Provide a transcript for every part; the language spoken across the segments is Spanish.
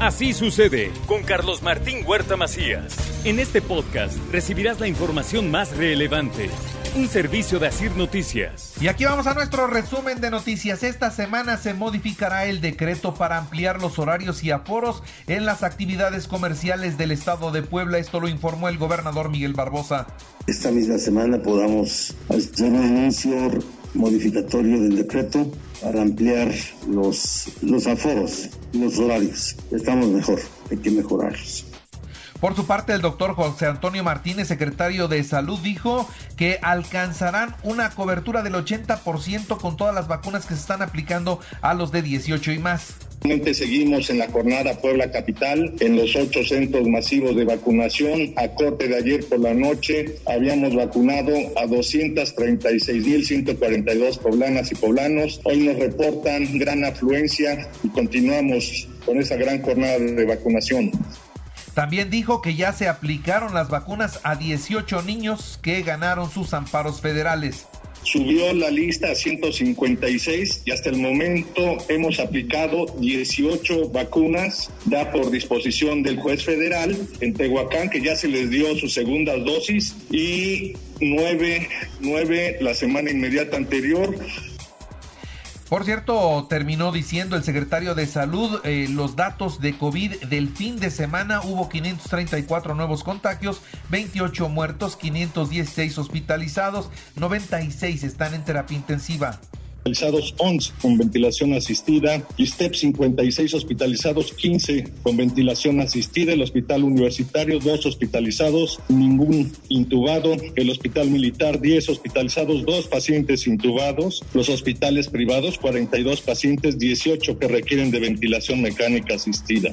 Así sucede con Carlos Martín Huerta Macías. En este podcast recibirás la información más relevante. Un servicio de Asir Noticias. Y aquí vamos a nuestro resumen de noticias. Esta semana se modificará el decreto para ampliar los horarios y aforos en las actividades comerciales del estado de Puebla. Esto lo informó el gobernador Miguel Barbosa. Esta misma semana podamos hacer un anuncio modificatorio del decreto para ampliar los, los aforos los horarios. Estamos mejor, hay que mejorarlos. Por su parte, el doctor José Antonio Martínez, secretario de Salud, dijo que alcanzarán una cobertura del 80% con todas las vacunas que se están aplicando a los de 18 y más. Seguimos en la jornada Puebla Capital, en los ocho centros masivos de vacunación. A corte de ayer por la noche habíamos vacunado a 236.142 poblanas y poblanos. Hoy nos reportan gran afluencia y continuamos con esa gran jornada de vacunación. También dijo que ya se aplicaron las vacunas a 18 niños que ganaron sus amparos federales subió la lista a 156 y hasta el momento hemos aplicado 18 vacunas da por disposición del juez federal en Tehuacán que ya se les dio su segunda dosis y nueve, nueve la semana inmediata anterior por cierto, terminó diciendo el secretario de Salud eh, los datos de COVID del fin de semana. Hubo 534 nuevos contagios, 28 muertos, 516 hospitalizados, 96 están en terapia intensiva hospitalizados 11 con ventilación asistida, ISTEP 56 hospitalizados, 15 con ventilación asistida, el hospital universitario 2 hospitalizados, ningún intubado, el hospital militar 10 hospitalizados, 2 pacientes intubados, los hospitales privados 42 pacientes, 18 que requieren de ventilación mecánica asistida.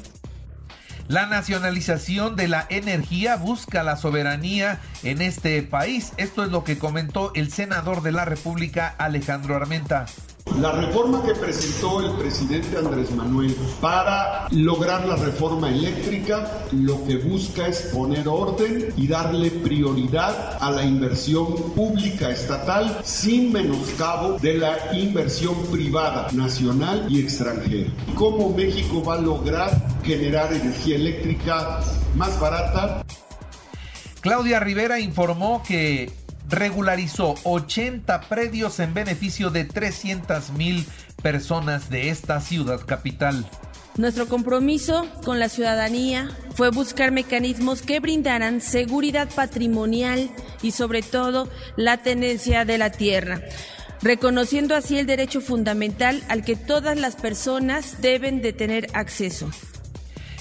La nacionalización de la energía busca la soberanía en este país. Esto es lo que comentó el senador de la República, Alejandro Armenta. La reforma que presentó el presidente Andrés Manuel para lograr la reforma eléctrica lo que busca es poner orden y darle prioridad a la inversión pública estatal sin menoscabo de la inversión privada nacional y extranjera. ¿Cómo México va a lograr generar energía eléctrica más barata? Claudia Rivera informó que regularizó 80 predios en beneficio de 300 mil personas de esta ciudad capital. Nuestro compromiso con la ciudadanía fue buscar mecanismos que brindaran seguridad patrimonial y sobre todo la tenencia de la tierra, reconociendo así el derecho fundamental al que todas las personas deben de tener acceso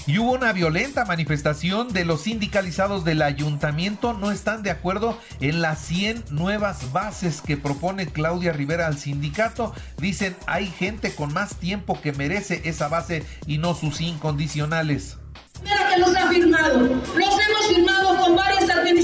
y hubo una violenta manifestación de los sindicalizados del ayuntamiento. No están de acuerdo en las 100 nuevas bases que propone Claudia Rivera al sindicato. Dicen hay gente con más tiempo que merece esa base y no sus incondicionales. Que los ha firmado. Los hemos firmado con varias administraciones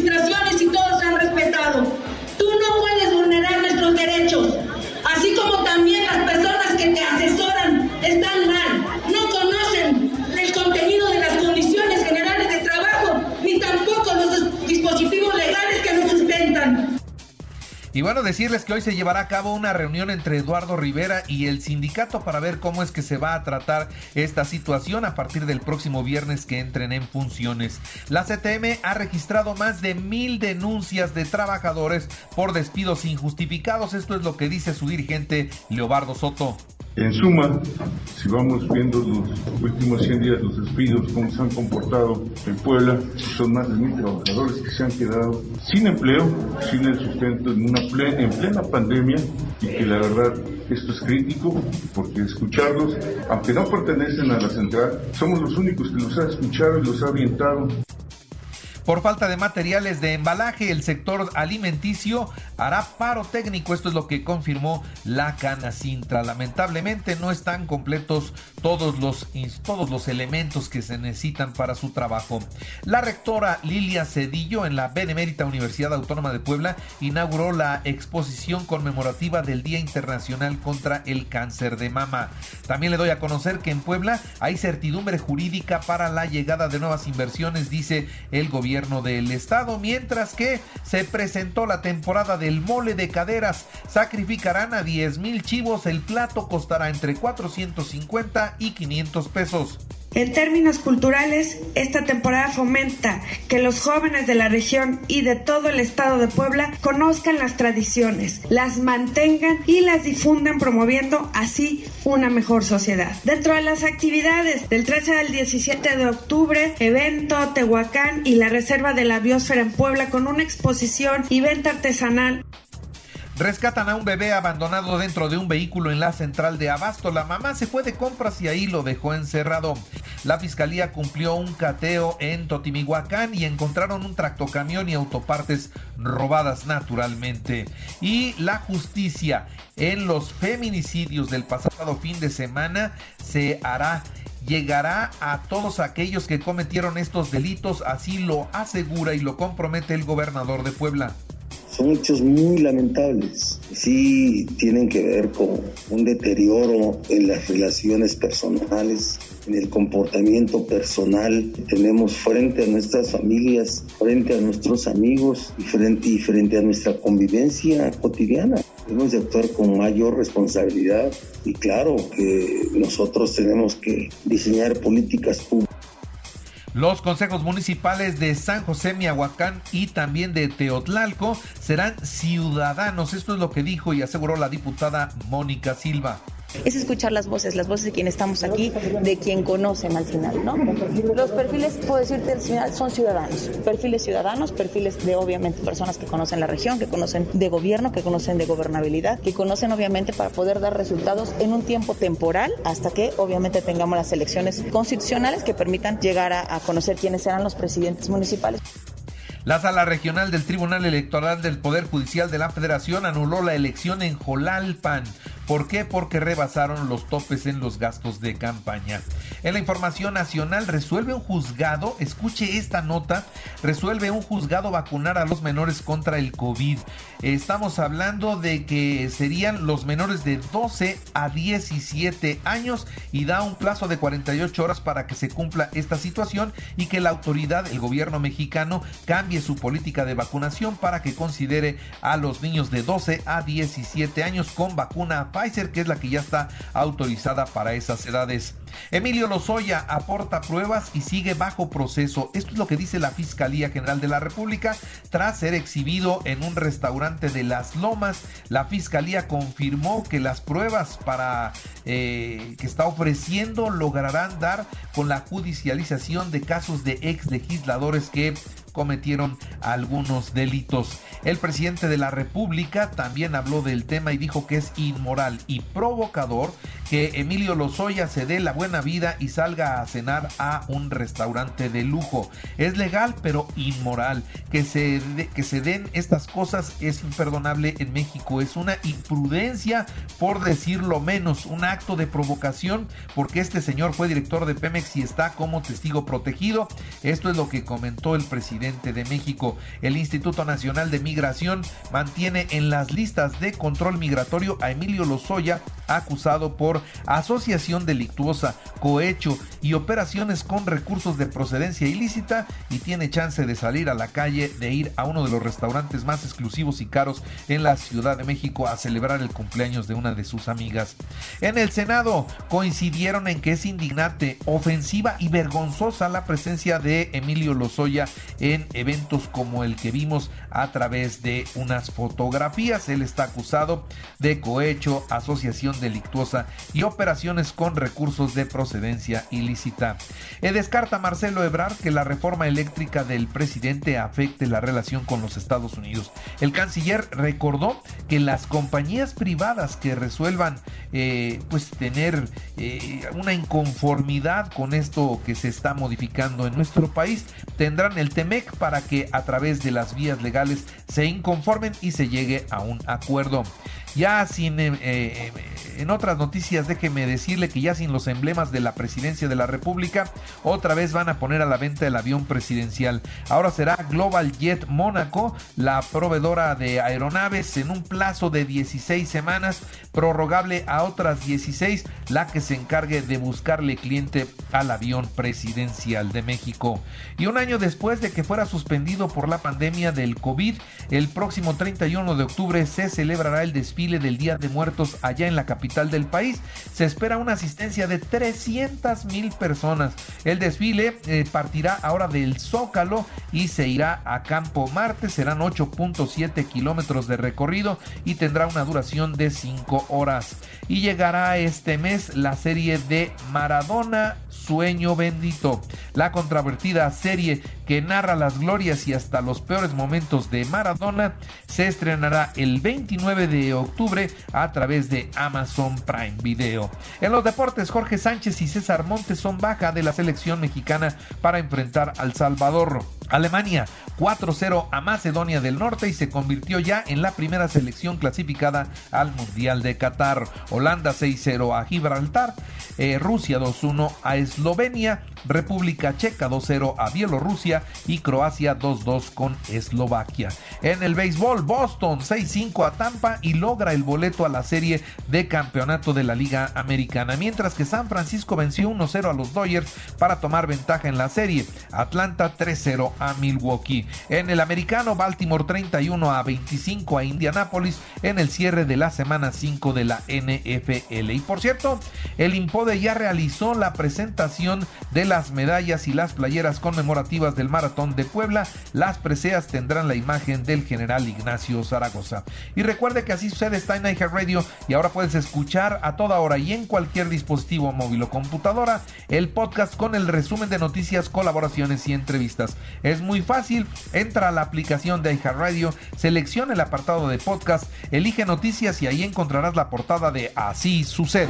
decirles que hoy se llevará a cabo una reunión entre Eduardo Rivera y el sindicato para ver cómo es que se va a tratar esta situación a partir del próximo viernes que entren en funciones. La CTM ha registrado más de mil denuncias de trabajadores por despidos injustificados. Esto es lo que dice su dirigente Leobardo Soto. En suma, si vamos viendo los últimos 100 días, los despidos, cómo se han comportado en Puebla, son más de mil trabajadores que se han quedado sin empleo, sin el sustento en, una en plena pandemia y que la verdad esto es crítico porque escucharlos, aunque no pertenecen a la central, somos los únicos que los ha escuchado y los ha orientado. Por falta de materiales de embalaje, el sector alimenticio hará paro técnico. Esto es lo que confirmó la Canacintra. Lamentablemente no están completos todos los, todos los elementos que se necesitan para su trabajo. La rectora Lilia Cedillo en la Benemérita Universidad Autónoma de Puebla inauguró la exposición conmemorativa del Día Internacional contra el Cáncer de Mama. También le doy a conocer que en Puebla hay certidumbre jurídica para la llegada de nuevas inversiones, dice el gobierno del estado, mientras que se presentó la temporada del mole de caderas. Sacrificarán a 10 mil chivos, el plato costará entre 450 y 500 pesos. En términos culturales, esta temporada fomenta que los jóvenes de la región y de todo el estado de Puebla conozcan las tradiciones, las mantengan y las difundan promoviendo así una mejor sociedad. Dentro de las actividades del 13 al 17 de octubre, evento Tehuacán y la Reserva de la Biosfera en Puebla con una exposición y venta artesanal Rescatan a un bebé abandonado dentro de un vehículo en la central de Abasto. La mamá se fue de compras y ahí lo dejó encerrado. La fiscalía cumplió un cateo en Totimihuacán y encontraron un tractocamión y autopartes robadas naturalmente. Y la justicia en los feminicidios del pasado fin de semana se hará llegará a todos aquellos que cometieron estos delitos, así lo asegura y lo compromete el gobernador de Puebla son hechos muy lamentables. Sí tienen que ver con un deterioro en las relaciones personales, en el comportamiento personal que tenemos frente a nuestras familias, frente a nuestros amigos y frente, y frente a nuestra convivencia cotidiana. Debemos de actuar con mayor responsabilidad y claro que nosotros tenemos que diseñar políticas públicas los consejos municipales de San José Miahuacán y también de Teotlalco serán ciudadanos. Esto es lo que dijo y aseguró la diputada Mónica Silva es escuchar las voces, las voces de quien estamos aquí, de quien conocen al final, ¿no? Los perfiles, puedo decirte al final, son ciudadanos, perfiles ciudadanos, perfiles de obviamente personas que conocen la región, que conocen de gobierno, que conocen de gobernabilidad, que conocen obviamente para poder dar resultados en un tiempo temporal hasta que obviamente tengamos las elecciones constitucionales que permitan llegar a, a conocer quiénes serán los presidentes municipales. La sala regional del Tribunal Electoral del Poder Judicial de la Federación anuló la elección en Jolalpan. ¿Por qué? Porque rebasaron los topes en los gastos de campaña. En la información nacional, resuelve un juzgado, escuche esta nota, resuelve un juzgado vacunar a los menores contra el COVID. Estamos hablando de que serían los menores de 12 a 17 años y da un plazo de 48 horas para que se cumpla esta situación y que la autoridad, el gobierno mexicano, cambie su política de vacunación para que considere a los niños de 12 a 17 años con vacuna Pfizer, que es la que ya está autorizada para esas edades. Emilio Lozoya aporta pruebas y sigue bajo proceso. Esto es lo que dice la Fiscalía General de la República tras ser exhibido en un restaurante de Las Lomas. La Fiscalía confirmó que las pruebas para eh, que está ofreciendo lograrán dar con la judicialización de casos de ex legisladores que cometieron algunos delitos. El presidente de la República también habló del tema y dijo que es inmoral y provocador que Emilio Lozoya se dé la buena vida y salga a cenar a un restaurante de lujo. Es legal pero inmoral. Que se, que se den estas cosas es imperdonable en México. Es una imprudencia por decirlo menos, un acto de provocación porque este señor fue director de Pemex y está como testigo protegido. Esto es lo que comentó el presidente de México. El Instituto Nacional de Migración mantiene en las listas de control migratorio a Emilio Lozoya acusado por asociación delictuosa, cohecho y operaciones con recursos de procedencia ilícita y tiene chance de salir a la calle, de ir a uno de los restaurantes más exclusivos y caros en la Ciudad de México a celebrar el cumpleaños de una de sus amigas. En el Senado coincidieron en que es indignante, ofensiva y vergonzosa la presencia de Emilio Lozoya en eventos como el que vimos a través de unas fotografías. Él está acusado de cohecho, asociación delictuosa y operaciones con recursos de procedencia ilícita. E descarta Marcelo Ebrard que la reforma eléctrica del presidente afecte la relación con los Estados Unidos. El canciller recordó que las compañías privadas que resuelvan eh, pues tener eh, una inconformidad con esto que se está modificando en nuestro país tendrán el Para que a través de las vías legales se inconformen y se llegue a un acuerdo. Ya sin, eh, eh, en otras noticias, déjeme decirle que ya sin los emblemas de la presidencia de la República, otra vez van a poner a la venta el avión presidencial. Ahora será Global Jet Mónaco, la proveedora de aeronaves, en un plazo de 16 semanas, prorrogable a otras 16, la que se encargue de buscarle cliente al avión presidencial de México. Y un año después de que fuera suspendido por la pandemia del COVID, el próximo 31 de octubre se celebrará el desfile desfile del Día de Muertos allá en la capital del país. Se espera una asistencia de 300 mil personas. El desfile eh, partirá ahora del Zócalo y se irá a Campo Marte. Serán 8.7 kilómetros de recorrido y tendrá una duración de 5 horas. Y llegará este mes la serie de Maradona Sueño Bendito, la controvertida serie que narra las glorias y hasta los peores momentos de Maradona, se estrenará el 29 de octubre a través de Amazon Prime Video. En los deportes, Jorge Sánchez y César Montes son baja de la selección mexicana para enfrentar al Salvador. Alemania 4-0 a Macedonia del Norte y se convirtió ya en la primera selección clasificada al Mundial de Qatar. Holanda 6-0 a Gibraltar, eh, Rusia 2-1 a Eslovenia, República Checa 2-0 a Bielorrusia y Croacia 2-2 con Eslovaquia. En el béisbol, Boston 6-5 a Tampa y logra el boleto a la serie de campeonato de la Liga Americana, mientras que San Francisco venció 1-0 a los Dodgers para tomar ventaja en la serie. Atlanta 3-0 a Milwaukee. En el americano, Baltimore 31 a 25 a Indianapolis en el cierre de la semana 5 de la NFL. Y por cierto, el Impode ya realizó la presentación de las medallas y las playeras conmemorativas del Maratón de Puebla. Las preseas tendrán la imagen del general Ignacio Zaragoza. Y recuerde que así sucede está en Radio y ahora puedes escuchar a toda hora y en cualquier dispositivo móvil o computadora el podcast con el resumen de noticias, colaboraciones y entrevistas. Es muy fácil, entra a la aplicación de Radio, selecciona el apartado de podcast, elige noticias y ahí encontrarás la portada de Así sucede.